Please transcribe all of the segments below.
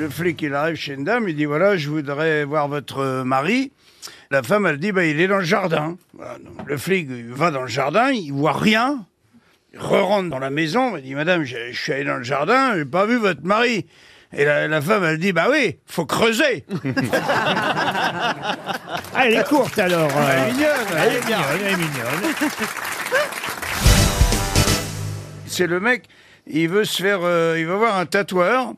le flic, il arrive chez une dame, il dit voilà, je voudrais voir votre euh, mari. La femme, elle dit bah, il est dans le jardin. Voilà, donc le flic il va dans le jardin, il voit rien. Il re-rentre dans la maison, il dit madame, je, je suis allé dans le jardin, j'ai pas vu votre mari. Et la, la femme, elle dit bah oui, faut creuser. Ah, elle est courte alors. Elle est mignonne, Elle est mignonne, elle est mignonne. c'est le mec, il veut se faire, euh, il va voir un tatoueur,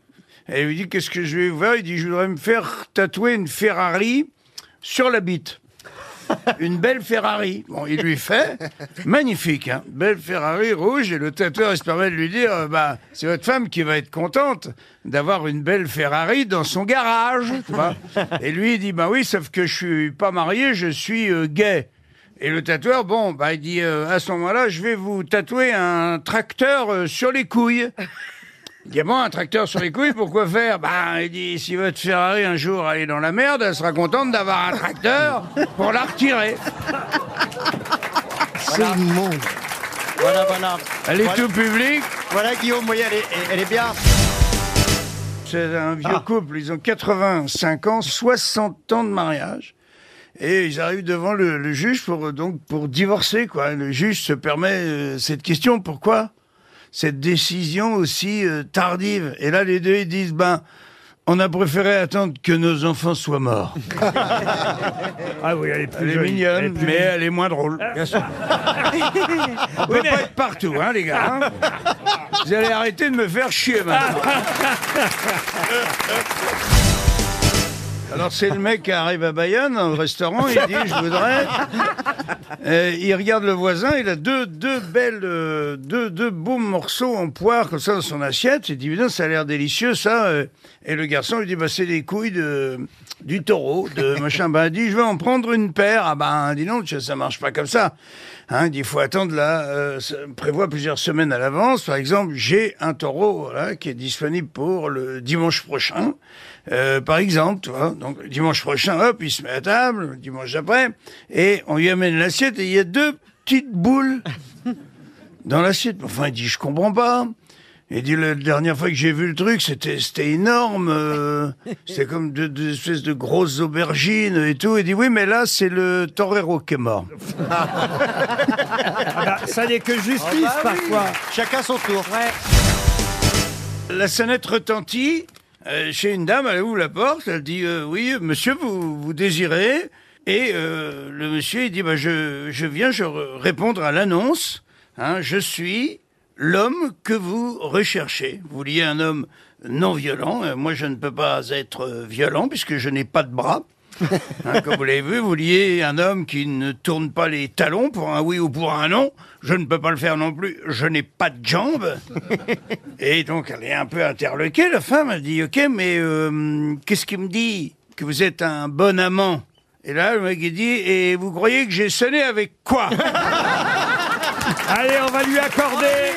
et il lui dit qu'est-ce que je vais faire? Il dit je voudrais me faire tatouer une Ferrari sur la bite. Une belle Ferrari. Bon, il lui fait, magnifique, hein, belle Ferrari rouge, et le tatoueur il se permet de lui dire, euh, bah c'est votre femme qui va être contente d'avoir une belle Ferrari dans son garage. tu vois. Et lui il dit bah oui, sauf que je suis pas marié, je suis euh, gay. Et le tatoueur, bon, bah, il dit euh, à ce moment-là, je vais vous tatouer un tracteur sur les couilles. Il dit bon, un tracteur sur les couilles, pourquoi faire? Bah, il dit si votre Ferrari un jour elle est dans la merde, elle sera contente d'avoir un tracteur pour la retirer. C'est immonde. Voilà, voilà. Elle est Voilà. tout public. Voilà, Guillaume, vous voyez, elle est, elle est bien. C'est un vieux couple, ils ont 85 ans, 60 ans de mariage. Et ils arrivent devant le, le juge pour euh, donc pour divorcer quoi. Le juge se permet euh, cette question pourquoi? Cette décision aussi euh, tardive Et là les deux ils disent ben on a préféré attendre que nos enfants soient morts. Ah oui, elle est plus Elle est jolie. Elle est mignonne, plus mais elle est moins drôle. Bien sûr. On peut pas être partout, hein, les gars. hein. Vous allez arrêter de me faire chier maintenant. Alors c'est le mec qui arrive à Bayonne, au restaurant, il dit je voudrais. Il regarde le voisin, il a deux, deux belles, euh, deux, deux beaux morceaux en poire comme ça dans son assiette. Il dit putain ça a l'air délicieux ça. euh. Et le garçon lui dit bah c'est des couilles de du taureau, de machin. Bah il dit je vais en prendre une paire. Ah bah dis donc ça marche pas comme ça. Hein, il dit, il faut attendre là, euh, ça prévoit plusieurs semaines à l'avance. Par exemple, j'ai un taureau voilà, qui est disponible pour le dimanche prochain. Euh, par exemple, tu vois, donc dimanche prochain, hop, il se met à table, le dimanche d'après, et on lui amène l'assiette et il y a deux petites boules dans l'assiette. Enfin, il dit, je comprends pas. Il dit, la dernière fois que j'ai vu le truc, c'était c'était énorme. euh, c'était comme deux, deux espèces de grosses aubergines et tout. Il dit, oui, mais là, c'est le torero qui est mort. Ah bah, ça n'est que justice Ah bah oui. parfois. Chacun son tour. La sonnette retentit euh, chez une dame, elle ouvre la porte, elle dit euh, Oui, monsieur, vous, vous désirez? Et euh, le monsieur, il dit bah, je, viens je re- répondre à l'annonce. Hein, je suis l'homme que vous recherchez. Vous vouliez un homme non violent. Euh, moi, je ne peux pas être violent puisque je n'ai pas de bras. Hein, comme vous l'avez vu, vous vouliez un homme qui ne tourne pas les talons pour un oui ou pour un non. Je ne peux pas le faire non plus. Je n'ai pas de jambes. Et donc, elle est un peu interloquée, la femme. Elle dit, OK, mais euh, qu'est-ce qui me dit que vous êtes un bon amant? Et là, le mec, il dit, et vous croyez que j'ai sonné avec quoi? Allez, on va lui accorder